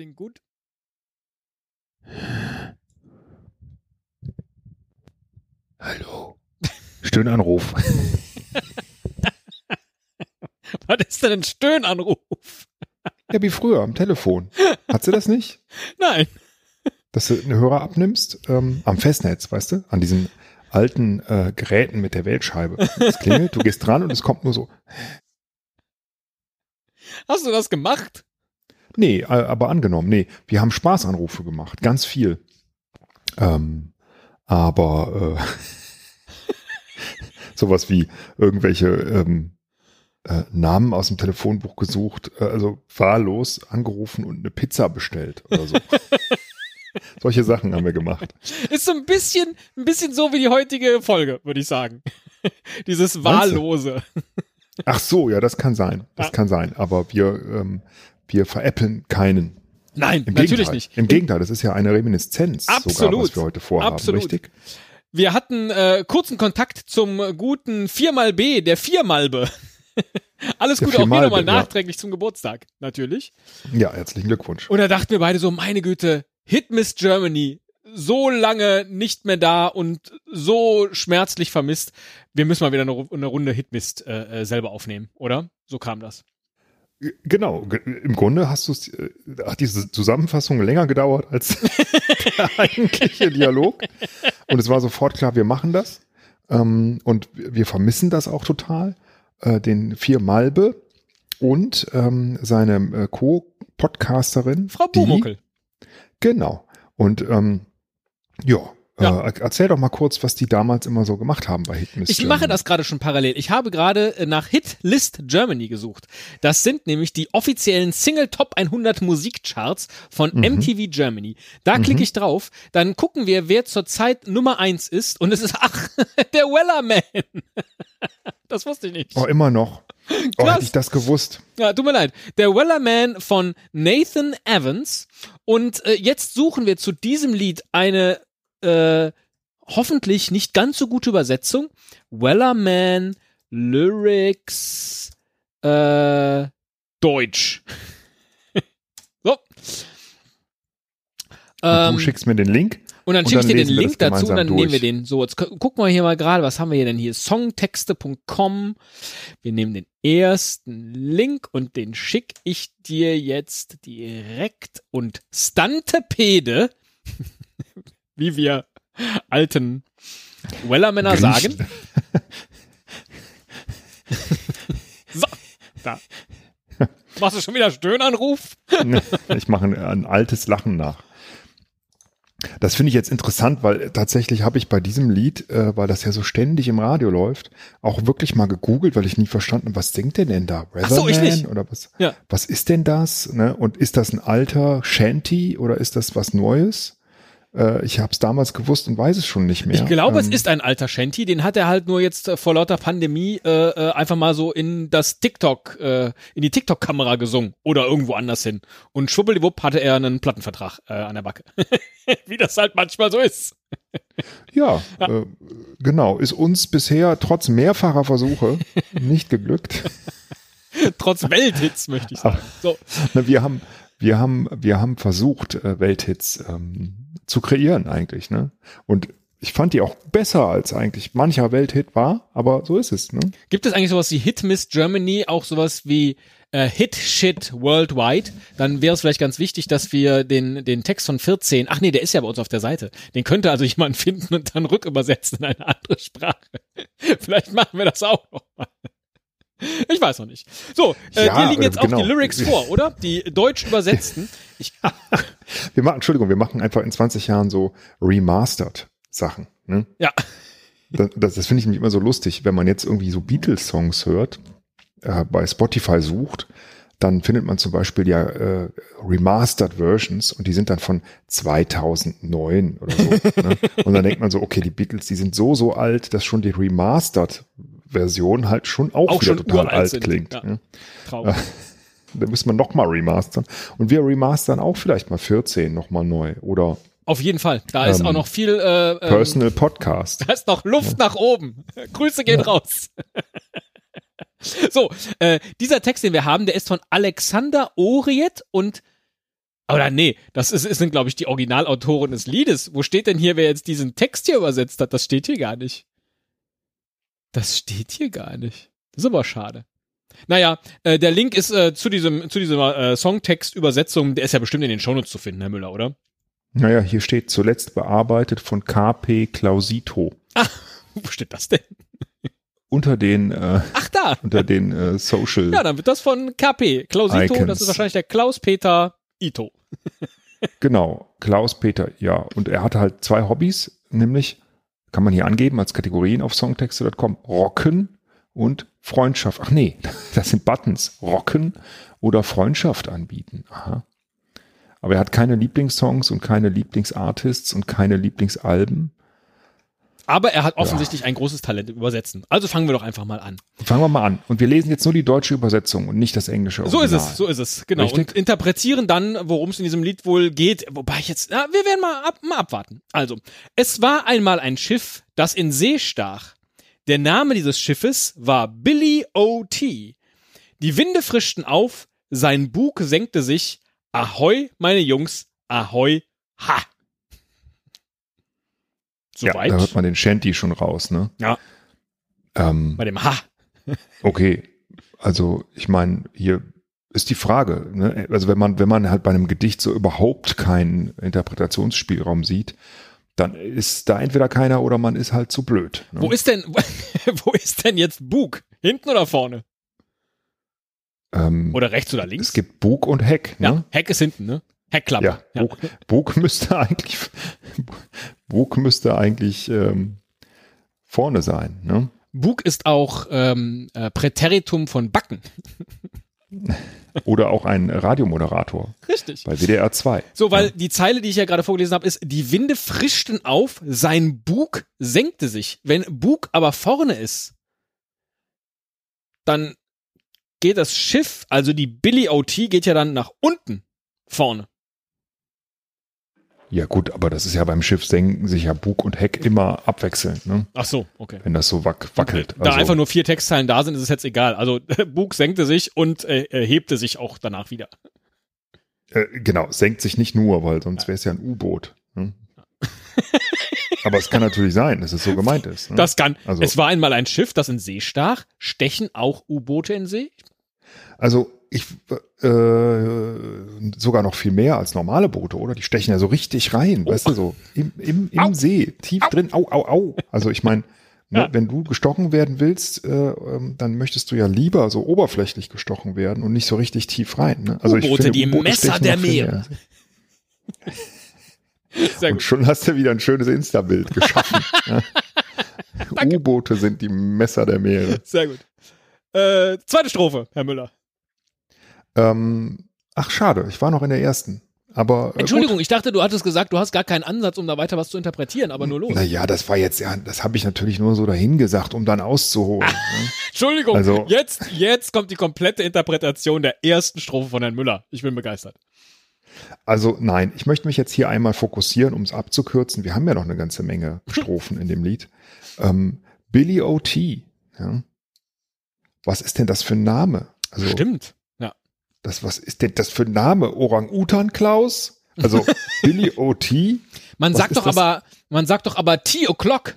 Ihnen gut? Hallo. Stöhnanruf. Was ist denn ein Stöhnanruf? Ja, wie früher am Telefon. Hat sie das nicht? Nein. Dass du einen Hörer abnimmst ähm, am Festnetz, weißt du? An diesen alten äh, Geräten mit der Wählscheibe. Es klingelt, du gehst dran und es kommt nur so. Hast du das gemacht? Nee, aber angenommen, nee. Wir haben Spaßanrufe gemacht, ganz viel. Ähm, aber äh, sowas wie irgendwelche ähm, äh, Namen aus dem Telefonbuch gesucht, äh, also wahllos angerufen und eine Pizza bestellt oder so. Solche Sachen haben wir gemacht. Ist so ein bisschen, ein bisschen so wie die heutige Folge, würde ich sagen. Dieses Wahllose. Ach so, ja, das kann sein. Das Ja. kann sein. Aber wir, ähm, wir veräppeln keinen. Nein, Im natürlich Gegenteil. nicht. Im Gegenteil, das ist ja eine Reminiszenz sogar, Absolut. was wir heute vorhaben, Absolut. richtig? Wir hatten äh, kurzen Kontakt zum guten 4xB, der Viermalbe. Alles Der Gute auch hier nochmal ja. nachträglich zum Geburtstag, natürlich. Ja, herzlichen Glückwunsch. Und da dachten wir beide so, meine Güte, Hit Miss Germany, so lange nicht mehr da und so schmerzlich vermisst. Wir müssen mal wieder eine, eine Runde Hitmist äh, äh, selber aufnehmen, oder? So kam das. Genau, ge- im Grunde hast du äh, hat diese Zusammenfassung länger gedauert als der eigentliche Dialog. Und es war sofort klar, wir machen das. Ähm, und wir vermissen das auch total. Äh, den vier Malbe und ähm, seine äh, Co-Podcasterin. Frau Bumuckel. Genau. Und ähm, ja, Ja. Äh, erzähl doch mal kurz, was die damals immer so gemacht haben bei Hit Miss Ich Germany. mache das gerade schon parallel. Ich habe gerade äh, nach Hit List Germany gesucht. Das sind nämlich die offiziellen Single Top 100 Musikcharts von Mhm. MTV Germany. Da klicke ich drauf, dann gucken wir, wer zurzeit Nummer eins ist und es ist, ach, der Wellerman. Das wusste ich nicht. Oh, immer noch. Oh, Krass. hätte ich das gewusst. Ja, tut mir leid. Der Wellerman von Nathan Evans. Und äh, jetzt suchen wir zu diesem Lied eine äh, hoffentlich nicht ganz so gute Übersetzung. Wellerman Lyrics äh, Deutsch. so. Ähm, du schickst mir den Link. und dann schicke ich dir den Link dazu und dann gemeinsam nehmen wir durch. den. So, jetzt gu- gucken wir hier mal gerade, was haben wir hier denn hier? Songtexte.com. Wir nehmen den ersten Link und den schicke ich dir jetzt direkt und Stantepede, wie wir alten Wellermänner sagen. so, da. Machst du schon wieder Stöhnanruf? ich mache ein, ein altes Lachen nach. Das finde ich jetzt interessant, weil tatsächlich habe ich bei diesem Lied, äh, weil das ja so ständig im Radio läuft, auch wirklich mal gegoogelt, weil ich nie verstanden, habe, was singt denn denn da? Ach so, ich Weatherman nicht. oder was? Ja. Was ist denn das? Ne? Und ist das ein alter Shanty oder ist das was Neues? Äh, ich habe es damals gewusst und weiß es schon nicht mehr. Ich glaube, es Ähm, ist ein alter Shanty. Den hat er halt nur jetzt äh, vor lauter Pandemie äh, äh, einfach mal so in das TikTok, äh, in die TikTok-Kamera gesungen oder irgendwo anders hin. Und schwuppeliwupp hatte er einen Plattenvertrag an der Backe. Wie das halt manchmal so ist. Ja, Äh, genau. Ist uns bisher trotz mehrfacher Versuche nicht geglückt. Trotz Welthits, möchte ich sagen. So, wir haben, wir haben, wir haben versucht, Welthits ähm, zu kreieren eigentlich, ne? Und ich fand die auch besser als eigentlich mancher Welthit war, aber so ist es, ne? gibt es eigentlich sowas wie Hit Miss Germany, auch sowas wie äh, Hit Shit Worldwide? Dann wäre es vielleicht ganz wichtig, dass wir den, den Text von 14, ach nee, der ist ja bei uns auf der Seite. Den könnte also jemand finden und dann rückübersetzen in eine andere Sprache. vielleicht machen wir das auch noch mal. Ich weiß noch nicht. So, äh, Ja, dir liegen jetzt auch genau. die Lyrics vor, oder? Die deutsch übersetzten. Ich, Wir machen, Entschuldigung, wir machen einfach in 20 Jahren so remastered Sachen, ne? ja, Das, das, das finde ich nämlich immer so lustig, wenn man jetzt irgendwie so Beatles-Songs hört, äh, bei Spotify sucht, dann findet man zum Beispiel ja äh, Remastered Versions und die sind dann von 2009 oder so. ne? Und dann denkt man so, okay, die Beatles, die sind so, so alt, dass schon die Remastered-Version halt schon auch, Auch wieder schon total alt sind, klingt. ja. Ne? traurig. Da müssen wir noch mal remastern. Und wir remastern auch vielleicht mal 14 noch mal neu oder Auf jeden Fall. Da ist Ähm, auch noch viel, äh, ähm, Personal Podcast. Da ist noch Luft nach oben. Grüße gehen raus. so, äh, dieser Text, den wir haben, der ist von Alexander Oriet und Oder nee, das ist, sind, glaube ich, die Originalautoren des Liedes. Wo steht denn hier, wer jetzt diesen Text hier übersetzt hat? Das steht hier gar nicht. Das steht hier gar nicht. Das ist aber schade. Naja, äh, der Link ist äh, zu diesem, zu dieser äh, Songtext-Übersetzung, der ist ja bestimmt in den Shownotes zu finden, Herr Müller, oder? Naja, hier steht zuletzt bearbeitet von KP Clausito. Ah, wo steht das denn? Unter den, äh, Ach da. unter den äh, Social. Ja, dann wird das von KP. Klausito, Icons. das ist wahrscheinlich der Klaus-Peter Ito. Genau, Klaus-Peter, ja. Und er hatte halt zwei Hobbys, nämlich, kann man hier angeben als Kategorien auf songtexte.com, Rocken und Freundschaft. Ach nee, das sind Buttons. Rocken oder Freundschaft anbieten. Aha. Aber er hat keine Lieblingssongs und keine Lieblingsartists und keine Lieblingsalben. Aber er hat offensichtlich ein großes Talent im Übersetzen. Also fangen wir doch einfach mal an. Fangen wir mal an. Und wir lesen jetzt nur die deutsche Übersetzung und nicht das englische So ist Original. es, so ist es, genau. Richtig? Und interpretieren dann, worum es in diesem Lied wohl geht. Wobei ich jetzt, na, wir werden mal, ab, mal abwarten. Also, es war einmal ein Schiff, das in See stach. Der Name dieses Schiffes war Billy O.T. Die Winde frischten auf, sein Bug senkte sich. Ahoi, meine Jungs, ahoi, ha. Ja, Soweit. da hört man den Shanty schon raus, ne? Ja. Ähm, Bei dem Ha. okay, also ich meine, hier ist die Frage, ne? also wenn man, wenn man halt bei einem Gedicht so überhaupt keinen Interpretationsspielraum sieht, dann ist da entweder keiner oder man ist halt zu blöd. Ne? Wo ist denn, wo ist denn jetzt Bug? Hinten oder vorne? ähm, Oder rechts oder links? es gibt Bug und Heck. ja, Ne? Heck ist hinten, ne? Heckklappe. Ja, Bug, Bug müsste eigentlich, Bug müsste eigentlich ähm, vorne sein. Ne? Bug ist auch ähm, äh, Präteritum von Backen. Oder auch ein Radiomoderator Richtig. bei WDR 2. So, weil die Zeile, die ich ja gerade vorgelesen habe, ist, die Winde frischten auf, sein Bug senkte sich. Wenn Bug aber vorne ist, dann geht das Schiff, also die Billy OT geht ja dann nach unten vorne. Ja gut, aber das ist ja beim Schiff senken sich ja Bug und Heck immer abwechselnd, ne? Ach so, okay. wenn das so wack, wackelt. Da einfach nur vier Textzeilen da sind, ist es jetzt egal. Also Bug senkte sich und äh, äh, hebte sich auch danach wieder. äh, genau, senkt sich nicht nur, weil sonst wäre es ja ein U-Boot. Ne? aber es kann natürlich sein, dass es so gemeint ist. Ne? Das kann. Also- es war einmal ein Schiff, das in See stach. Stechen auch U-Boote in See? Also ich äh, sogar noch viel mehr als normale Boote, oder? Die stechen ja so richtig rein, weißt du, so im, im, im Au. See, tief drin, au, au, au. Also ich meine, ne, Ja. wenn du gestochen werden willst, äh, ähm, dann möchtest du ja lieber so oberflächlich gestochen werden und nicht so richtig tief rein. Ne? Also ich U-Boote, finde, die U-Boote Messer der Meere. Sehr Und schon hast du wieder ein schönes Insta-Bild geschaffen. ne? U-Boote sind die Messer der Meere. Sehr gut. Äh, zweite Strophe, Herr Müller. Ähm, ach, schade, ich war noch in der ersten. Aber äh, Entschuldigung, ich dachte, du hattest gesagt, du hast gar keinen Ansatz, um da weiter was zu interpretieren, aber nur los. Naja, das war jetzt ja, das habe ich natürlich nur so dahin gesagt, um dann auszuholen. ne? Entschuldigung, Also- jetzt, jetzt kommt die komplette Interpretation der ersten Strophe von Herrn Müller. Ich bin begeistert. Also nein, ich möchte mich jetzt hier einmal fokussieren, um es abzukürzen. Wir haben ja noch eine ganze Menge Strophen in dem Lied. Ähm, Billy O.T. Ja? Was ist denn das für ein Name? Also Stimmt. Das, was ist denn das für ein Name? Orang-Utan Klaus? Also Billy O.T. Man Was sagt doch das? aber, man sagt doch aber Tea O'Clock.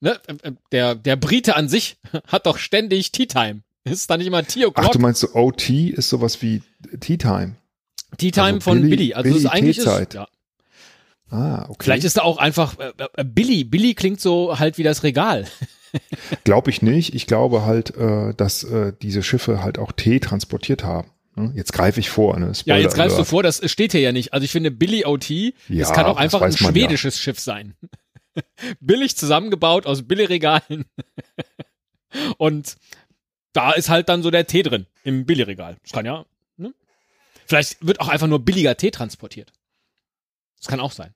Ne? Äh, äh, Der, der Brite an sich hat doch ständig Tea Time. Ist da nicht immer Tea Ach, du O'Clock? meinst so O.T. ist sowas wie Tea Time. Tea Time also von Billy- Billy. Also Billy es ist eigentlich ist, ja. Ah, okay. Vielleicht ist da auch einfach äh, äh, Billy. Billy klingt so halt wie das Regal. Glaube ich nicht. Ich glaube halt, äh, dass äh, diese Schiffe halt auch Tee transportiert haben. Ne? Jetzt greife ich vor. Ne? Ja, jetzt greifst du vor, das steht hier ja nicht. Also ich finde Billy OT, Ja, das kann auch einfach ein man ja. schwedisches Schiff sein. Billig zusammengebaut aus Billigregalen. Und da ist halt dann so der Tee drin im Billigregal. Das kann ja. Ne? Vielleicht wird auch einfach nur billiger Tee transportiert. Das kann auch sein.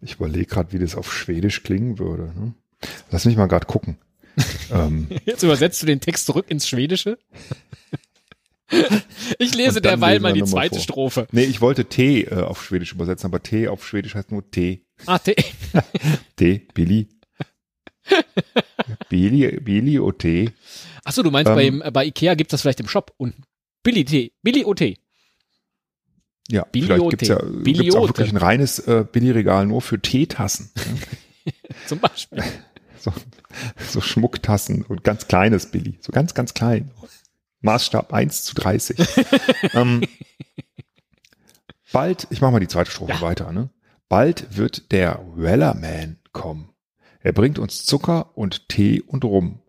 Ich überlege gerade, wie das auf Schwedisch klingen würde. Ne? Lass mich mal gerade gucken. ähm, Jetzt übersetzt du den Text zurück ins Schwedische. Ich lese derweil mal die zweite vor. Strophe. nee, ich wollte Tee äh, auf Schwedisch übersetzen, aber Tee auf Schwedisch heißt nur Tee. Ah, Tee. Tee, Billy. Billy, Billy o Tee. Achso, du meinst, Ähm, bei, bei Ikea gibt das vielleicht im Shop unten. Billy Tee. Billy OT. Ja, Billy vielleicht Ote. gibt's ja gibt's auch wirklich ein reines äh, Billigregal nur für Teetassen. Zum Beispiel. so, so Schmucktassen und ganz kleines Billy. So ganz, ganz klein. Maßstab 1 zu 30. ähm, bald, ich mache mal die zweite Strophe Ja. weiter, ne? Bald wird der Wellerman kommen. Er bringt uns Zucker und Tee und Rum.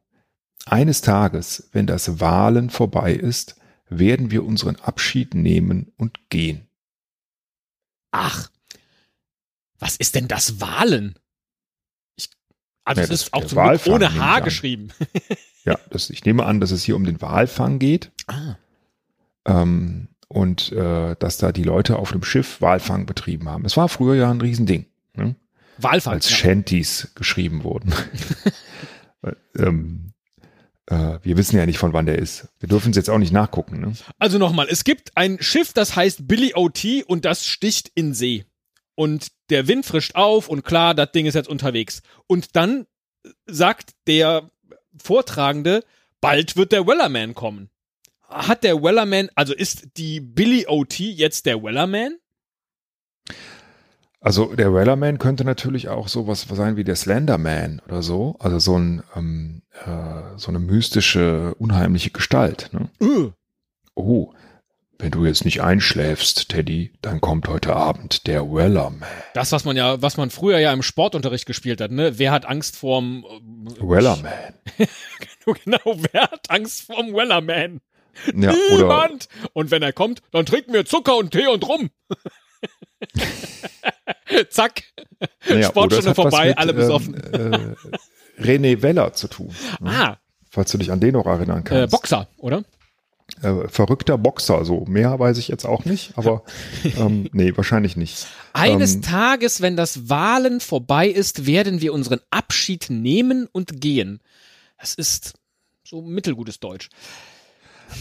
Eines Tages, wenn das Wahlen vorbei ist, werden wir unseren Abschied nehmen und gehen. Ach, was ist denn das Wahlen? Also Ja, es ist auch zum Glück ohne H geschrieben. Ja, das, ich nehme an, dass es hier um den Walfang geht. Ah, ähm, und äh, dass da die Leute auf dem Schiff Walfang betrieben haben. Es war früher ja ein Riesending, ne? Walfang. als ja. Shanties geschrieben wurden. ähm, äh, wir wissen ja nicht, von wann der ist. Wir dürfen es jetzt auch nicht nachgucken. Ne? Also nochmal, es gibt ein Schiff, das heißt Billy O.T. und das sticht in See. Und der Wind frischt auf und klar, das Ding ist jetzt unterwegs. Und dann sagt der Vortragende, bald wird der Wellerman kommen. Hat der Wellerman, also ist die Billy O.T. jetzt der Wellerman? Also der Wellerman könnte natürlich auch sowas sein wie der Slenderman oder so. Also so, ein, ähm, äh, so eine mystische, unheimliche Gestalt. Ne? Öh. Oh, wenn du jetzt nicht einschläfst, Teddy, dann kommt heute Abend der Wellerman. Das, was man ja, was man früher ja im Sportunterricht gespielt hat, ne? Wer hat Angst vorm äh, Wellerman. Genau, wer hat Angst vorm Wellerman? Ja, oder Niemand! Und wenn er kommt, dann trinken wir Zucker und Tee und Rum. Zack. Naja, Sportstunde vorbei, mit, alle besoffen. Ähm, äh, René Weller zu tun. ne? Ah, Falls du dich an den noch erinnern äh, kannst. Boxer, oder? Äh, verrückter Boxer, so. Mehr weiß ich jetzt auch nicht, aber ähm, nee, wahrscheinlich nicht. Eines Ähm, Tages, wenn das Wahlen vorbei ist, werden wir unseren Abschied nehmen und gehen. Das ist so mittelgutes Deutsch.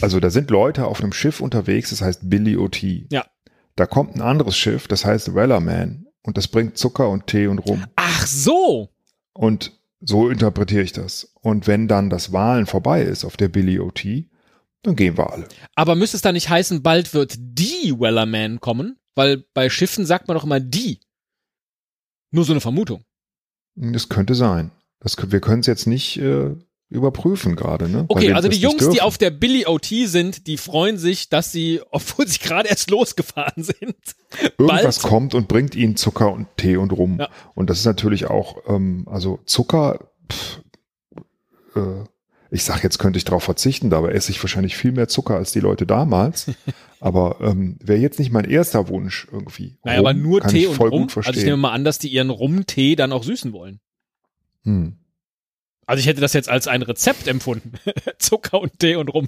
Also da sind Leute auf einem Schiff unterwegs, das heißt Billy O.T. Ja. Da kommt ein anderes Schiff, das heißt Wellerman und das bringt Zucker und Tee und Rum. Ach so. Und so interpretiere ich das. Und wenn dann das Wahlen vorbei ist auf der Billy O.T., dann gehen wir alle. Aber müsste es da nicht heißen, bald wird die Wellerman kommen? Weil bei Schiffen sagt man doch immer die. Nur so eine Vermutung. Das könnte sein. Das, wir können es jetzt nicht äh, überprüfen gerade. Ne? Okay, also die Jungs, die auf der Billy OT sind, die freuen sich, dass sie, obwohl sie gerade erst losgefahren sind, Irgendwas kommt und bringt ihnen Zucker und Tee und Rum. Ja. Und das ist natürlich auch, ähm, also Zucker, pff, äh, ich sag jetzt könnte ich darauf verzichten, dabei esse ich wahrscheinlich viel mehr Zucker als die Leute damals. aber ähm, wäre jetzt nicht mein erster Wunsch irgendwie. naja, aber Rum nur kann Tee ich und Rum. Also ich nehme mal an, dass die ihren Rum-Tee dann auch süßen wollen. hm. Also ich hätte das jetzt als ein Rezept empfunden. Zucker und Tee und Rum.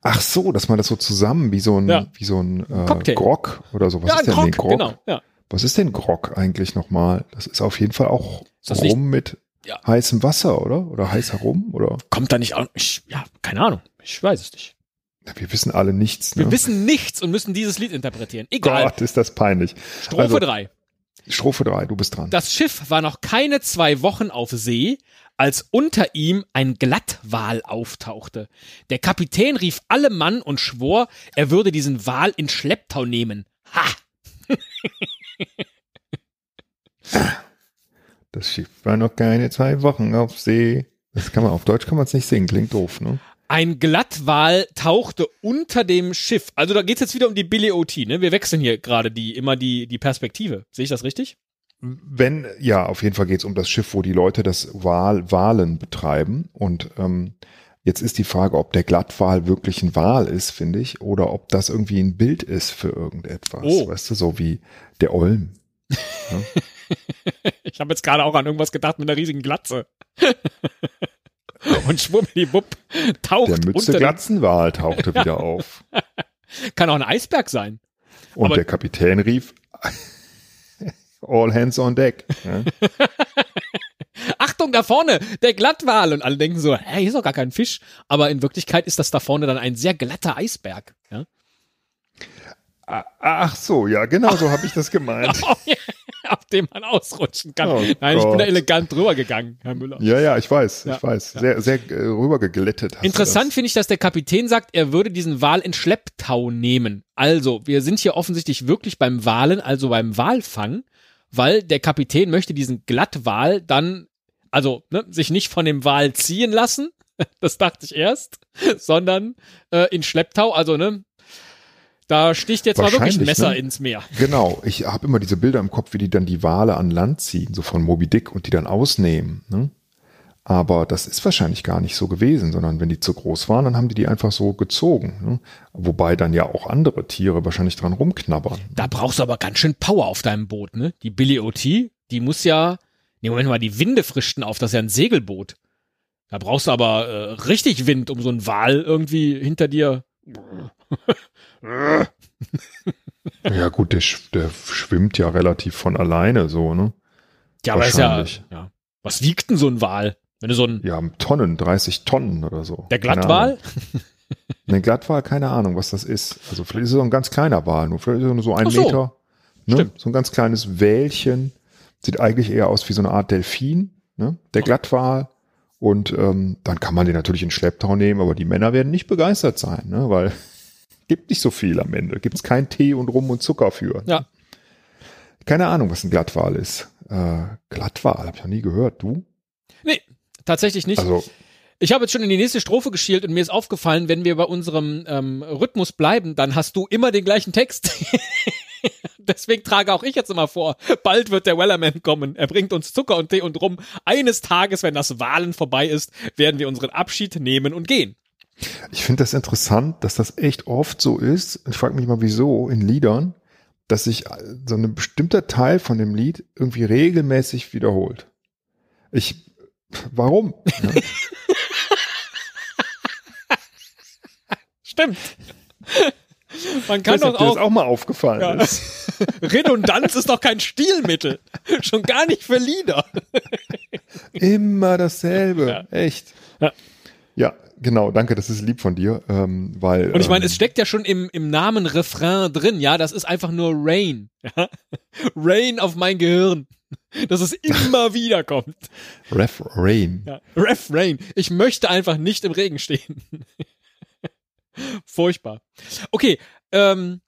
Ach so, dass man das so zusammen wie so ein, Ja. wie so ein äh, Cocktail. Grog oder so. Was ja, ist denn Grog, Grog? genau. Ja. Was ist denn Grog eigentlich nochmal? Das ist auf jeden Fall auch das nicht- Rum mit Ja. heißem Wasser, oder? Oder heißer Rum? Oder? Kommt da nicht auch, ich, ja, keine Ahnung. Ich weiß es nicht. Wir wissen alle nichts. Wir ne? wissen nichts und müssen dieses Lied interpretieren. Egal. Gott, ist das peinlich. Strophe Also, 3. Strophe 3, du bist dran. Das Schiff war noch keine zwei Wochen auf See, als unter ihm ein Glattwal auftauchte. Der Kapitän rief alle Mann und schwor, er würde diesen Wal in Schlepptau nehmen. Ha! Das Schiff war noch keine zwei Wochen auf See. Das kann man auf Deutsch kann man es nicht singen, klingt doof, ne? Ein Glattwal tauchte unter dem Schiff. Also da geht's jetzt wieder um die Billy OT, ne? Wir wechseln hier gerade die, immer die, die Perspektive. Sehe ich das richtig? Wenn, ja, auf jeden Fall geht es um das Schiff, wo die Leute das Wal, Walen betreiben. Und ähm, jetzt ist die Frage, ob der Glattwal wirklich ein Wal ist, finde ich, oder ob das irgendwie ein Bild ist für irgendetwas. Oh. Weißt du, so wie der Olm. Ich habe jetzt gerade auch an irgendwas gedacht mit einer riesigen Glatze. Und schwummdiwupp taucht Der Mütze Glatzenwal tauchte wieder auf. Kann auch ein Eisberg sein. Und Aber- der Kapitän rief, All hands on deck. Ja? Achtung, da vorne, der Glattwal. Und alle denken so, hä, hier ist doch gar kein Fisch. Aber in Wirklichkeit ist das da vorne dann ein sehr glatter Eisberg. Ja? Ah, Ach so, ja, genau so habe ich das gemeint. Oh, ja, auf dem man ausrutschen kann. Oh Nein, ich bin da Gott. elegant drüber gegangen, Herr Müller. Ja, ja, ich weiß, Ja, ich weiß. Sehr, sehr äh, rübergeglättet. Interessant finde ich, dass der Kapitän sagt, er würde diesen Wal in Schlepptau nehmen. Also, wir sind hier offensichtlich wirklich beim Walen, also beim Walfang, weil der Kapitän möchte diesen Glattwal dann, also ne, sich nicht von dem Wal ziehen lassen, das dachte ich erst, sondern äh, in Schlepptau, also ne, da sticht jetzt mal wirklich ein Messer ne? ins Meer. Genau, ich habe immer diese Bilder im Kopf, wie die dann die Wale an Land ziehen, so von Moby Dick und die dann ausnehmen. Ne? Aber das ist wahrscheinlich gar nicht so gewesen, sondern wenn die zu groß waren, dann haben die die einfach so gezogen. Ne? Wobei dann ja auch andere Tiere wahrscheinlich dran rumknabbern. Da brauchst du aber ganz schön Power auf deinem Boot, ne? Die Billy OT, die muss ja, nee, Moment mal, die Winde frischten auf, das ist ja ein Segelboot. Da brauchst du aber äh, richtig Wind, um so einen Wal irgendwie hinter dir. Ja gut, der, der schwimmt ja relativ von alleine so, ne? Ja, aber ist ja, ja. Was wiegt denn so ein Wal? Wenn du so ein, Ja, Tonnen, 30 Tonnen oder so. der Glattwal? Ne, Glattwal, keine Ahnung, was das ist. Also vielleicht ist es so ein ganz kleiner Wal, nur vielleicht ist es nur so ein so. Meter. Ne? Stimmt. So ein ganz kleines Wälchen. Sieht eigentlich eher aus wie so eine Art Delfin, ne? Der Glattwal. Und ähm, dann kann man den natürlich in Schlepptau nehmen, aber die Männer werden nicht begeistert sein, ne? weil gibt nicht so viel am Ende. Gibt es kein Tee und Rum und Zucker für. Ja. Keine Ahnung, was ein Glattwal ist. Äh, Glattwal, habe ich noch nie gehört. Du? Nee, tatsächlich nicht. Also Ich habe jetzt schon in die nächste Strophe geschielt und mir ist aufgefallen, wenn wir bei unserem ähm, Rhythmus bleiben, dann hast du immer den gleichen Text. Deswegen trage auch ich jetzt immer vor, bald wird der Wellerman kommen. Er bringt uns Zucker und Tee und Rum. Eines Tages, wenn das Wahlen vorbei ist, werden wir unseren Abschied nehmen und gehen. Ich finde das interessant, dass das echt oft so ist. Ich frage mich mal, wieso in Liedern, dass sich so ein bestimmter Teil von dem Lied irgendwie regelmäßig wiederholt. Ich, warum? Ja, Stimmt. Man kann doch dir das auch, auch mal aufgefallen Ja. ist. Redundanz ist doch kein Stilmittel. Schon gar nicht für Lieder. Immer dasselbe. Ja. Echt. Ja. Ja, genau. Danke, das ist lieb von dir, ähm, weil. Und ich meine, ähm, es steckt ja schon im, im Namen Refrain drin, ja, das ist einfach nur Rain. Ja? Rain auf mein Gehirn. Dass es immer wieder kommt. Ref Rain. Ja. Refrain. Ich möchte einfach nicht im Regen stehen. Furchtbar. Okay, ähm,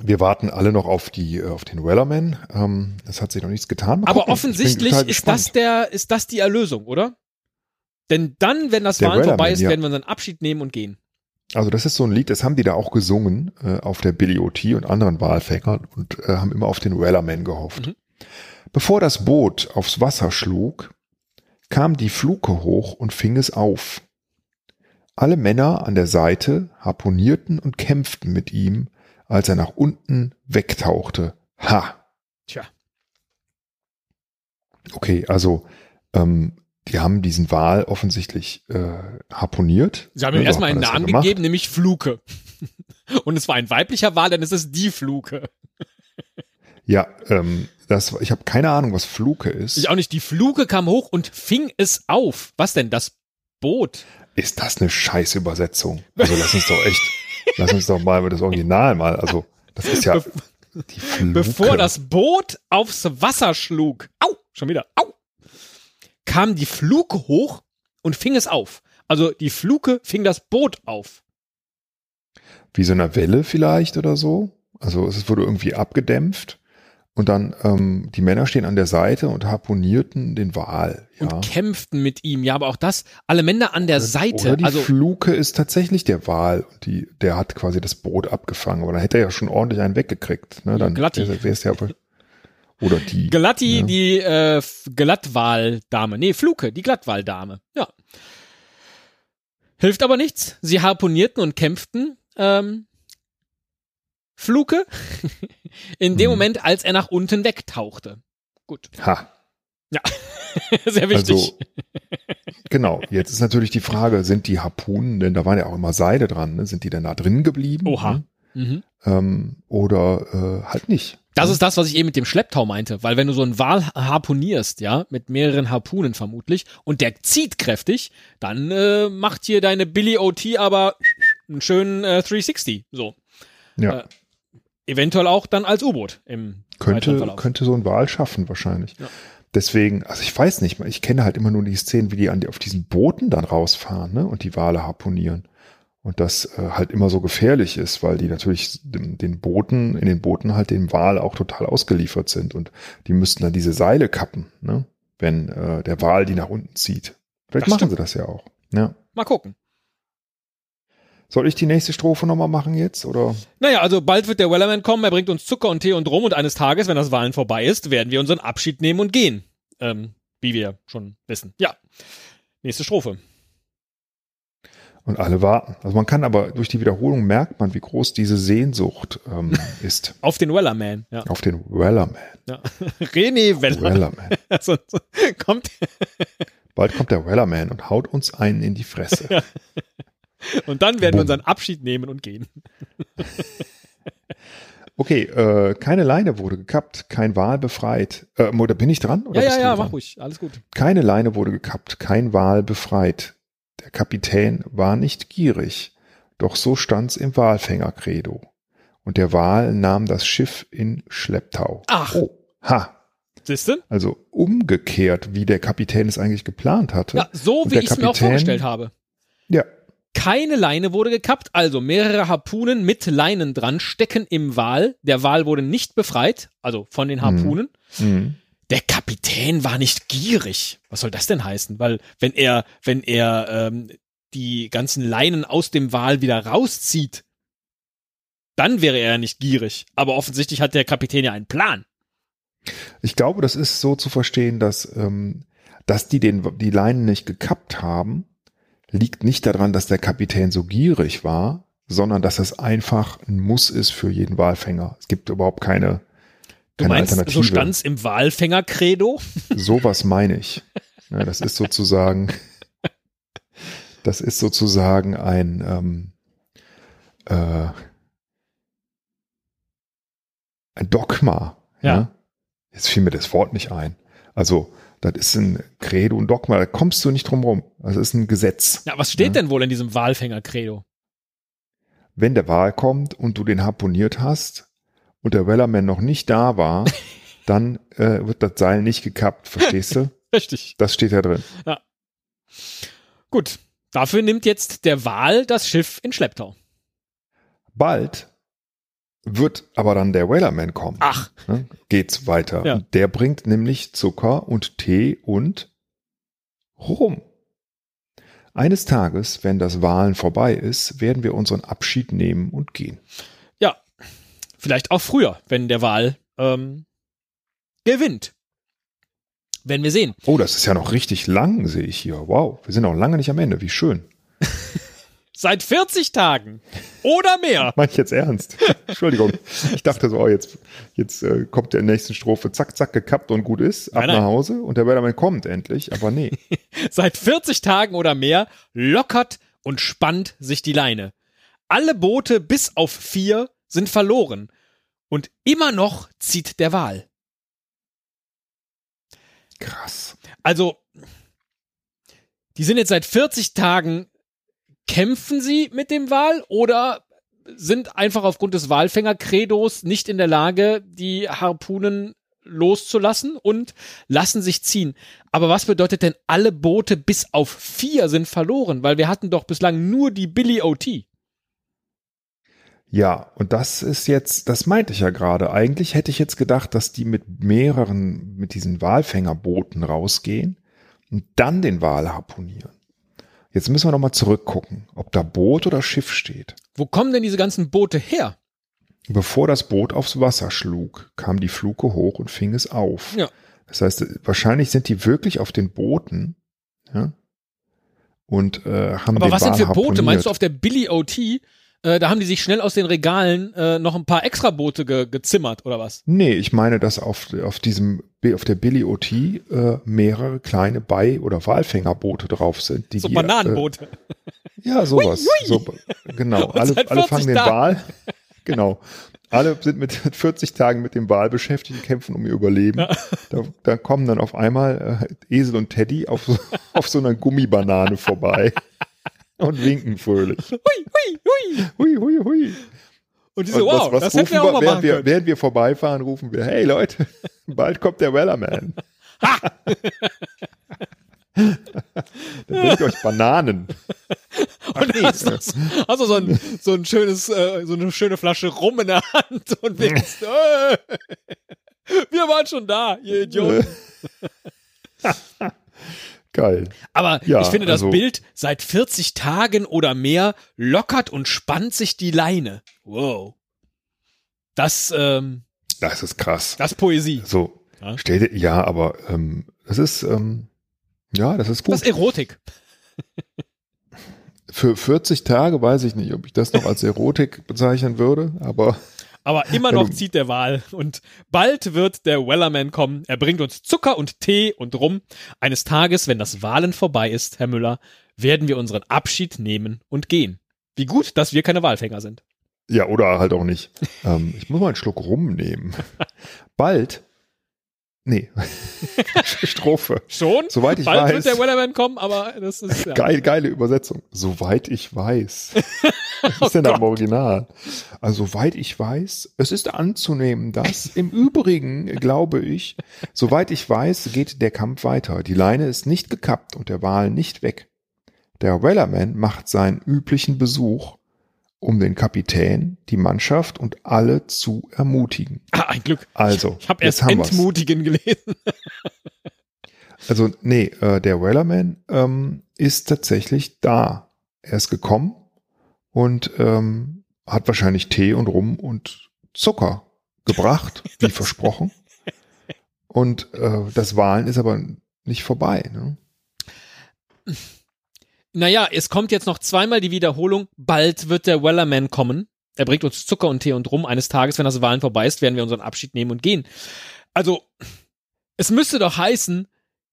Wir warten alle noch auf die, äh, auf den Wellerman. Ähm, es hat sich noch nichts getan. Aber offensichtlich ist das der, ist das die Erlösung, oder? Denn dann, wenn das Wahlen vorbei ist, ja. werden wir unseren Abschied nehmen und gehen. Also das ist so ein Lied, das haben die da auch gesungen äh, auf der Billy OT und anderen Walfängern und äh, haben immer auf den Wellerman gehofft. Mhm. Bevor das Boot aufs Wasser schlug, kam die Fluke hoch und fing es auf. Alle Männer an der Seite harponierten und kämpften mit ihm, als er nach unten wegtauchte. Ha! Tja. Okay, also ähm, die haben diesen Wal offensichtlich äh, harponiert. Sie haben ihm so erstmal einen ja Namen gemacht. gegeben, nämlich Fluke. Und es war ein weiblicher Wal, dann ist es die Fluke. Ja, ähm, das, ich habe keine Ahnung, was Fluke ist. Ich auch nicht. Die Fluke kam hoch und fing es auf. Was denn? Das Boot? Ist das eine scheiß Übersetzung? Also lass uns doch echt, lass uns doch mal das Original mal, also das ist ja die Fluke. Bevor das Boot aufs Wasser schlug. Au! Schon wieder. Au! Kam die Fluke hoch und fing es auf. Also die Fluke fing das Boot auf. Wie so eine Welle vielleicht oder so. Also es wurde irgendwie abgedämpft und dann ähm, die Männer stehen an der Seite und harponierten den Wal. Ja. und kämpften mit ihm. Ja, aber auch das, alle Männer an der Seite. Oder die Also Fluke ist tatsächlich der Wal und die, der hat quasi das Boot abgefangen. Aber dann hätte er ja schon ordentlich einen weggekriegt. Ne? Dann Glatti. wäre es ja wohl- oder die. Glatti, Ja. die äh, Glattwaldame. Nee, Fluke, die Glattwaldame. Ja. Hilft aber nichts. Sie harponierten und kämpften. Ähm, Fluke in dem Mhm. Moment, als er nach unten wegtauchte. Gut. Ha. Sehr wichtig. Also, genau. Jetzt ist natürlich die Frage, sind die Harpunen, denn da waren ja auch immer Seile dran, ne? sind die denn da drin geblieben? Oha. Ne? mhm. Ähm, oder äh, halt nicht. Das ist das, was ich eben mit dem Schlepptau meinte, weil wenn du so einen Wal harpunierst, ja, mit mehreren Harpunen vermutlich, und der zieht kräftig, dann äh, macht hier deine Billy OT aber einen schönen äh, 360. So. Ja. Äh, eventuell auch dann als U-Boot im Könnte, könnte so ein Wal schaffen wahrscheinlich. Ja. Deswegen, also ich weiß nicht, ich kenne halt immer nur die Szenen, wie die an, auf diesen Booten dann rausfahren ne, und die Wale harponieren. Und das äh, halt immer so gefährlich ist, weil die natürlich den, den Booten, in den Booten halt dem Wal auch total ausgeliefert sind. Und die müssten dann diese Seile kappen, ne, wenn äh, der Wal die nach unten zieht. Vielleicht Das machen stimmt. sie das ja auch. Ja. Mal gucken. Soll ich die nächste Strophe nochmal machen jetzt? Oder? Naja, also bald wird der Wellerman kommen, er bringt uns Zucker und Tee und Rum und eines Tages, wenn das Wahlen vorbei ist, werden wir unseren Abschied nehmen und gehen. Ähm, wie wir schon wissen. Ja. Nächste Strophe. Und alle warten. Also man kann aber durch die Wiederholung merkt man, wie groß diese Sehnsucht ähm, ist. Auf den Wellerman. Ja. Auf den Wellerman. ja. René Weller. Wellerman. Also, kommt Bald kommt der Wellerman und haut uns einen in die Fresse. und dann werden wir Bumm. unseren Abschied nehmen und gehen. Okay, äh, keine Leine wurde gekappt, kein Wal befreit. Äh, oder bin ich dran? Oder Ja, ja, ja, dran? mach ruhig. Alles gut. Keine Leine wurde gekappt, kein Wal befreit. Der Kapitän war nicht gierig, doch so stand's im Walfängercredo. Und der Wal nahm das Schiff in Schlepptau. Ach. Oh, ha. Siehste? Also umgekehrt, wie der Kapitän es eigentlich geplant hatte. Ja, so Und wie ich es mir auch vorgestellt habe. Ja, Keine Leine wurde gekappt, also mehrere Harpunen mit Leinen dran stecken im Wal. Der Wal wurde nicht befreit, also von den Harpunen. Mhm. Der Kapitän war nicht gierig. Was soll das denn heißen? Weil wenn er, wenn er ähm, die ganzen Leinen aus dem Wal wieder rauszieht, dann wäre er ja nicht gierig. Aber offensichtlich hat der Kapitän ja einen Plan. Ich glaube, das ist so zu verstehen, dass, ähm, dass die den, die Leinen nicht gekappt haben, liegt nicht daran, dass der Kapitän so gierig war, sondern dass es einfach ein Muss ist für jeden Walfänger. Es gibt überhaupt keine, Du keine meinst, so Alternative. stand's im Walfänger-Credo? Sowas meine ich. Ja, das ist sozusagen, das ist sozusagen ein, ähm, äh, ein Dogma. Ja. Ja. Jetzt fiel mir das Wort nicht ein. Also, das ist ein Credo und Dogma, da kommst du nicht drum rum. Das ist ein Gesetz. Ja, was steht Ja. denn wohl in diesem Walfänger-Credo? Wenn der Wal kommt und du den harponiert hast und der Wellerman noch nicht da war, dann äh, wird das Seil nicht gekappt, verstehst du? Richtig. Das steht da drin. Gut. Dafür nimmt jetzt der Wal das Schiff in Schlepptau. Bald wird aber dann der Wellerman kommen. Ach, Ne? Geht's weiter. Ja. Der bringt nämlich Zucker und Tee und Rum. Eines Tages, wenn das Wahlen vorbei ist, werden wir unseren Abschied nehmen und gehen. Vielleicht auch früher, wenn der Wal ähm, gewinnt. Werden wir sehen. Oh, das ist ja noch richtig lang, sehe ich hier. Wow, wir sind noch lange nicht am Ende. Wie schön. Seit 40 Tagen oder mehr. Mach ich jetzt ernst? Entschuldigung. Ich dachte so, oh, jetzt, jetzt äh, kommt der nächsten Strophe, zack, zack, gekappt und gut ist, ab Nein, nein. nach Hause und der Wellerman kommt endlich, aber nee. Seit 40 Tagen oder mehr lockert und spannt sich die Leine. Alle Boote bis auf vier sind verloren. Und immer noch zieht der Wal. Krass. Also, die sind jetzt seit 40 Tagen, kämpfen sie mit dem Wal oder sind einfach aufgrund des Walfänger-Credos nicht in der Lage, die Harpunen loszulassen und lassen sich ziehen. Aber was bedeutet denn, alle Boote bis auf vier sind verloren? Weil wir hatten doch bislang nur die Billy O.T. Ja, und das ist jetzt, das meinte ich ja gerade. Eigentlich hätte ich jetzt gedacht, dass die mit mehreren, mit diesen Walfängerbooten rausgehen und dann den Wal harponieren. Jetzt müssen wir nochmal zurückgucken, ob da Boot oder Schiff steht. Wo kommen denn diese ganzen Boote her? Bevor das Boot aufs Wasser schlug, kam die Fluke hoch und fing es auf. Ja. Das heißt, wahrscheinlich sind die wirklich auf den Booten, ja, und äh, haben Aber den was Wal sind für Boote? harponiert. Meinst du auf der Billy O.T., äh, da haben die sich schnell aus den Regalen äh, noch ein paar extra Boote ge gezimmert oder was? Nee, ich meine, dass auf, auf diesem, auf der Billy OT äh, mehrere kleine Bei- oder Walfängerboote drauf sind. Die So die, Bananenboote. Äh, ja, sowas. Hui, hui. So, genau. Und Alle, alle 40 fangen den. Wal. Genau. Alle sind mit 40 Tagen mit dem Wal beschäftigt, kämpfen um ihr Überleben. Da, da kommen dann auf einmal äh, Esel und Teddy auf so, auf so einer Gummibanane vorbei und winken fröhlich. Hui, hui, hui. Hui, hui, hui. Und die so, Und was- wow, was das hätten wir auch mal während wir, können. Während wir vorbeifahren, rufen wir, hey Leute, bald kommt der Wellerman. Dann bringt euch Bananen. Ach Und nee, hast, du- hast du so ein, so ein schönes, äh, so eine schöne Flasche Rum in der Hand und winkst, äh, wir waren schon da, ihr Idioten. Geil. Aber Ja, ich finde, das also- Bild seit 40 Tagen oder mehr lockert und spannt sich die Leine. Wow. Das, ähm, Das ist krass. das ist Poesie. So, Ja. dir, ja, aber ähm, das ist, ähm, ja, das ist gut. Das ist Erotik. Für 40 Tage weiß ich nicht, ob ich das noch als Erotik bezeichnen würde, aber Aber immer noch zieht der Wal. Und bald wird der Wellerman kommen. Er bringt uns Zucker und Tee und Rum. Eines Tages, wenn das Wahlen vorbei ist, Herr Müller, werden wir unseren Abschied nehmen und gehen. Wie gut, dass wir keine Walfänger sind. ja, oder halt auch nicht. ähm, ich muss mal einen Schluck rumnehmen. Bald, nee, Strophe. Schon? Soweit ich bald weiß. wird der Wellerman kommen, aber das ist ja. Geil, geile Übersetzung. Soweit ich weiß. Was Oh ist denn da im Original? Also, soweit ich weiß, es ist anzunehmen, dass im Übrigen, glaube ich, soweit ich weiß, geht der Kampf weiter. Die Leine ist nicht gekappt und der Wal nicht weg. Der Wellerman macht seinen üblichen Besuch, um den Kapitän, die Mannschaft und alle zu ermutigen. Ah, ein Glück. Also, Ich habe erst haben wir's. entmutigen gelesen. Also, nee, äh, der Wellerman ähm, ist tatsächlich da. Er ist gekommen und ähm, hat wahrscheinlich Tee und Rum und Zucker gebracht, wie versprochen. Und äh, das Wahlen ist aber nicht vorbei. Ne? Naja, es kommt jetzt noch zweimal die Wiederholung. Bald wird der Wellerman kommen. Er bringt uns Zucker und Tee und Rum. Eines Tages, wenn das Wahlen vorbei ist, werden wir unseren Abschied nehmen und gehen. Also, es müsste doch heißen,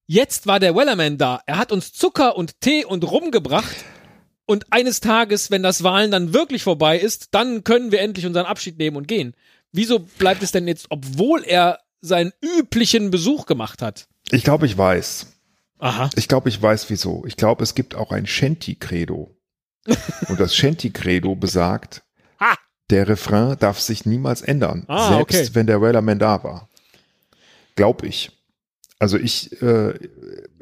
jetzt war der Wellerman da. Er hat uns Zucker und Tee und Rum gebracht. Und eines Tages, wenn das Wahlen dann wirklich vorbei ist, dann können wir endlich unseren Abschied nehmen und gehen. Wieso bleibt es denn jetzt, obwohl er seinen üblichen Besuch gemacht hat? Ich glaube, ich weiß. Aha. Ich glaube, ich weiß wieso. Ich glaube, es gibt auch ein Shanty-Credo. Und das Shanty-Credo besagt, Ha! der Refrain darf sich niemals ändern, Ah, selbst okay. wenn der Wellerman da war. Glaub ich. Also ich, äh,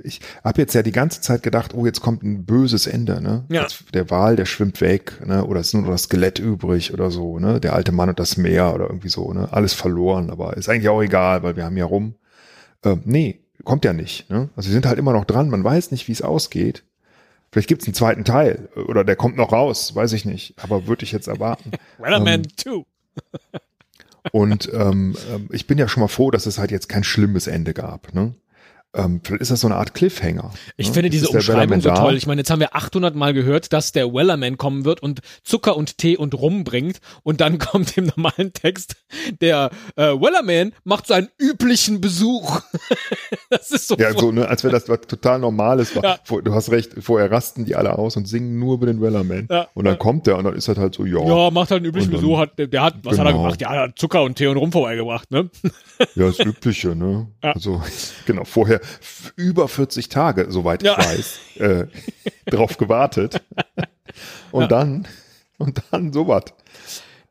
ich habe jetzt ja die ganze Zeit gedacht, oh, jetzt kommt ein böses Ende, ne? Ja. Jetzt, der Wal, der schwimmt weg, ne? Oder es ist nur noch das Skelett übrig oder so, ne? Der alte Mann und das Meer oder irgendwie so, ne? Alles verloren, aber ist eigentlich auch egal, weil wir haben ja rum. Ähm, nee, kommt ja nicht, ne? Also wir sind halt immer noch dran, man weiß nicht, wie es ausgeht. Vielleicht gibt's einen zweiten Teil oder der kommt noch raus, weiß ich nicht, aber würde ich jetzt erwarten. Wellerman Ähm, 2. Und ähm, ähm, ich bin ja schon mal froh, dass es halt jetzt kein schlimmes Ende gab. Ne? Ähm, vielleicht ist das so eine Art Cliffhanger. Ich ne? finde diese Umschreibung so toll. Ich meine, jetzt haben wir 800 Mal gehört, dass der Wellerman kommen wird und Zucker und Tee und Rum bringt. Und dann kommt im normalen Text, der äh, Wellerman macht seinen üblichen Besuch. das ist so. Ja, so, ne, als wäre das was total Normales war. Ja. Du hast recht, vorher rasten die alle aus und singen nur über den Wellerman. Ja. Und dann kommt der und dann ist das halt so, ja, ja, macht halt einen üblichen dann- Besuch. Hat, der, der hat, was hat er Genau. gemacht? Ja, er hat Zucker und Tee und Rum vorbeigebracht, ne? ja, das Übliche, ne? Ja. Also, genau, vorher über 40 Tage, soweit Ja. ich weiß, äh, drauf gewartet. Und Ja. dann, und dann sowas.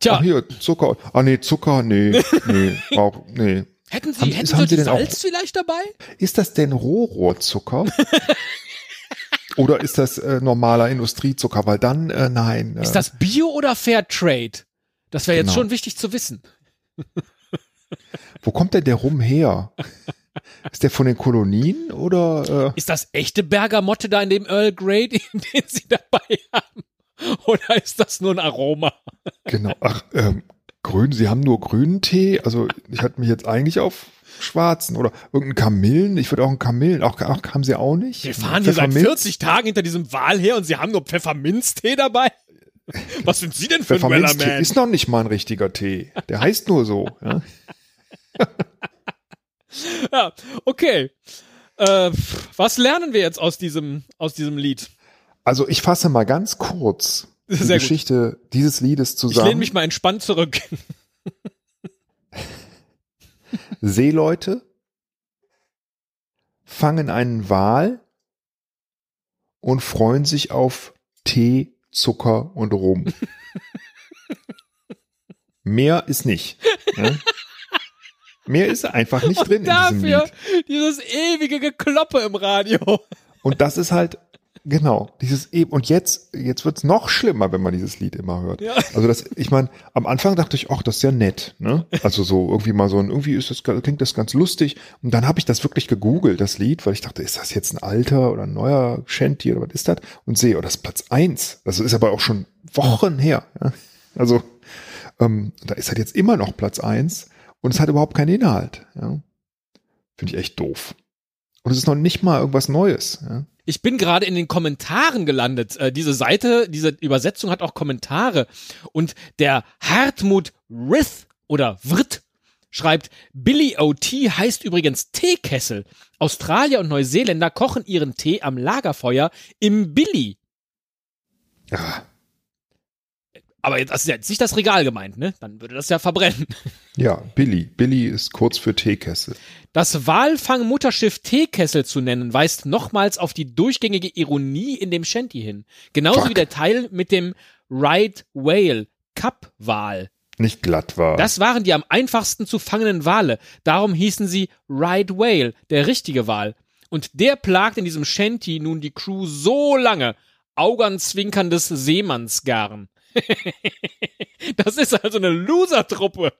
Tja, Ach hier, Zucker. Ah nee, Zucker, nee, nee, auch, nee. hätten Sie, haben- hätten haben Sie denn auch- Salz vielleicht dabei? Ist das denn Rohrohrzucker? Oder ist das äh, normaler Industriezucker? Weil dann, äh, nein. Äh, Ist das Bio oder Fair Trade? Das wäre jetzt Genau. schon wichtig zu wissen. wo kommt denn der rum her? Ist der von den Kolonien oder? Äh, Ist das echte Bergamotte da in dem Earl Grey, den, den Sie dabei haben? Oder ist das nur ein Aroma? genau. Ach, ähm, grün. Sie haben nur grünen Tee. Also ich hatte mich jetzt eigentlich auf schwarzen oder irgendeinen Kamillen. Ich würde auch einen Kamillen. Auch, auch haben Sie auch nicht? Wir fahren hier seit Pfefferminz? 40 Tagen hinter diesem Wal her und Sie haben nur Pfefferminztee dabei? Was sind Sie denn für ein Pfefferminztee Wellerman? ist noch nicht mal ein richtiger Tee. Der heißt nur so. Ja? Ja, okay. Äh, was lernen wir jetzt aus diesem, aus diesem Lied? Also ich fasse mal ganz kurz die Sehr gut. Geschichte dieses Liedes Ich zusammen. lehne mich mal entspannt zurück. Seeleute fangen einen Wal und freuen sich auf Tee, Zucker und Rum. Mehr ist nicht. Ja? Mehr ist einfach nicht drin in diesem Dafür Lied. dieses ewige Gekloppe im Radio. Und das ist halt, genau, dieses eben, und jetzt, jetzt wird's noch schlimmer, wenn man dieses Lied immer hört. Ja. Also das, ich meine, am Anfang dachte ich, ach, das ist ja nett, ne? Also so irgendwie mal so ein, irgendwie ist das, klingt das ganz lustig. Und dann habe ich das wirklich gegoogelt, das Lied, weil ich dachte, ist das jetzt ein alter oder ein neuer Shanty oder was ist das? Und sehe, oh, das ist Platz eins. Das ist aber auch schon Wochen her. Ja? Also, ähm, da ist halt jetzt immer noch Platz eins und es hat überhaupt keinen Inhalt. Ja? Finde ich echt doof. Und es ist noch nicht mal irgendwas Neues. Ja? Ich bin gerade in den Kommentaren gelandet. Äh, diese Seite, diese Übersetzung hat auch Kommentare. Und der Hartmut Rith oder Writt schreibt, Billy O.T. heißt übrigens Teekessel. Australier und Neuseeländer kochen ihren Tee am Lagerfeuer im Billy. Ja, Aber jetzt, das ist jetzt nicht das Regal gemeint, ne? Dann würde das ja verbrennen. ja Billy. Billy ist kurz für Teekessel. Das Walfang-Mutterschiff Teekessel zu nennen, weist nochmals auf die durchgängige Ironie in dem Shanty hin. Genauso Fuck. wie der Teil mit dem Right Whale, Cup-Wal. Nicht glatt war. Das waren die am einfachsten zu fangenden Wale. Darum hießen sie Right Whale, der richtige Wal. Und der plagt in diesem Shanty nun die Crew so lange. Augenzwinkerndes Seemannsgarn. das ist also eine Loser-Truppe.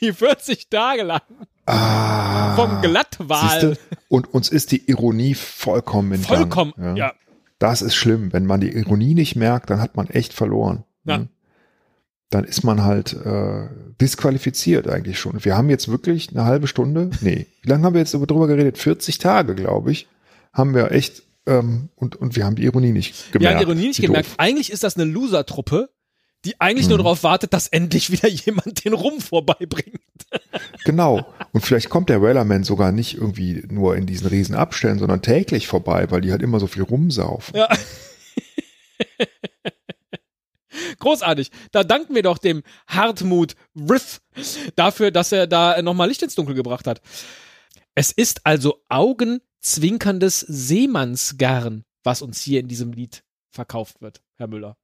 Die 40 Tage lang ah, vom Glattwal. siehste? Und uns ist die Ironie vollkommen entgangen. Vollkommen, Ja. ja. Das ist schlimm. Wenn man die Ironie nicht merkt, dann hat man echt verloren. Ja. Ne? Dann ist man halt äh, disqualifiziert eigentlich schon. Wir haben jetzt wirklich eine halbe Stunde, nee, wie lange haben wir jetzt drüber geredet? 40 Tage, glaube ich, haben wir echt, ähm, und, und wir haben die Ironie nicht Wir gemerkt. haben die Ironie nicht Wie gemerkt. doof. Eigentlich ist das eine Loser-Truppe, die eigentlich nur Mhm. darauf wartet, dass endlich wieder jemand den Rum vorbeibringt. Genau. Und vielleicht kommt der Wellerman sogar nicht irgendwie nur in diesen riesen Abständen, sondern täglich vorbei, weil die halt immer so viel rumsaufen. Ja. Großartig. Da danken wir doch dem Hartmut Riff dafür, dass er da nochmal Licht ins Dunkel gebracht hat. Es ist also augenzwinkerndes Seemannsgarn, was uns hier in diesem Lied verkauft wird, Herr Müller.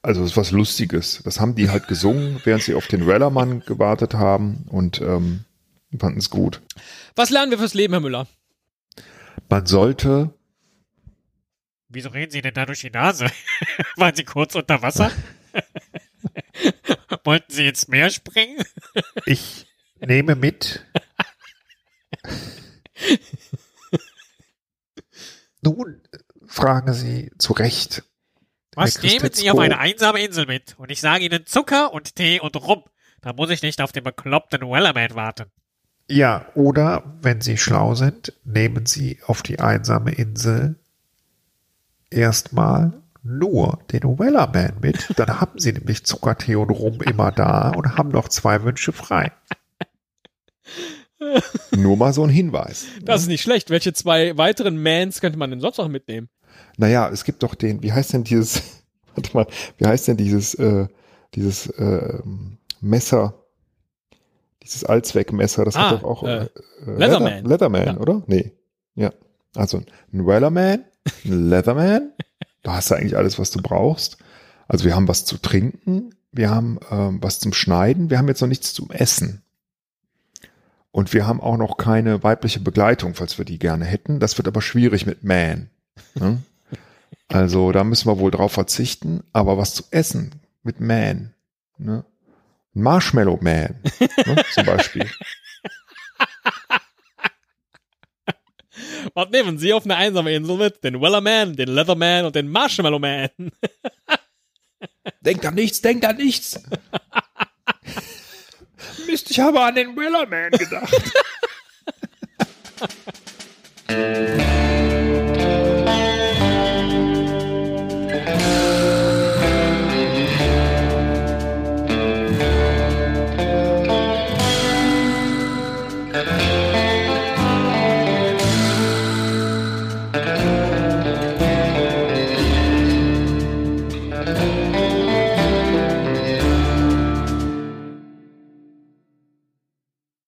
Also es ist was Lustiges. Das haben die halt gesungen, während sie auf den Wellermann gewartet haben und ähm, fanden es gut. Was lernen wir fürs Leben, Herr Müller? Man sollte, Wieso reden Sie denn da durch die Nase? Waren Sie kurz unter Wasser? Wollten Sie ins Meer springen? ich nehme mit. Nun fragen Sie zu Recht. Was nehmen Sie auf eine einsame Insel mit? Und ich sage Ihnen Zucker und Tee und Rum. Da muss ich nicht auf den bekloppten Wellerman warten. Ja, oder wenn Sie schlau sind, nehmen Sie auf die einsame Insel erstmal nur den Wellerman mit. Dann haben Sie nämlich Zuckertee und Rum immer da und haben noch zwei Wünsche frei. Nur mal so ein Hinweis. Das ist nicht schlecht. Welche zwei weiteren Mans könnte man denn sonst noch mitnehmen? Naja, es gibt doch den, wie heißt denn dieses, warte mal, wie heißt denn dieses, äh, dieses äh, Messer, dieses Allzweckmesser, das Ah, hat doch auch äh, äh, Leatherman. Leather, Leatherman, Ja. oder? Nee. Ja. Also ein Wellerman, ein Leatherman, da hast du eigentlich alles, was du brauchst. Also wir haben was zu trinken, wir haben ähm, was zum Schneiden, wir haben jetzt noch nichts zum Essen. Und wir haben auch noch keine weibliche Begleitung, falls wir die gerne hätten. Das wird aber schwierig mit Man. Ne? Also da müssen wir wohl drauf verzichten. Aber was zu essen mit Man. Ne? Marshmallow Man ne? zum Beispiel. Was nehmen Sie auf eine einsame Insel mit? Den Wellerman, den Leatherman und den Marshmallow Man. Denkt an nichts, denkt an nichts. Mist, ich habe an den Wellerman gedacht.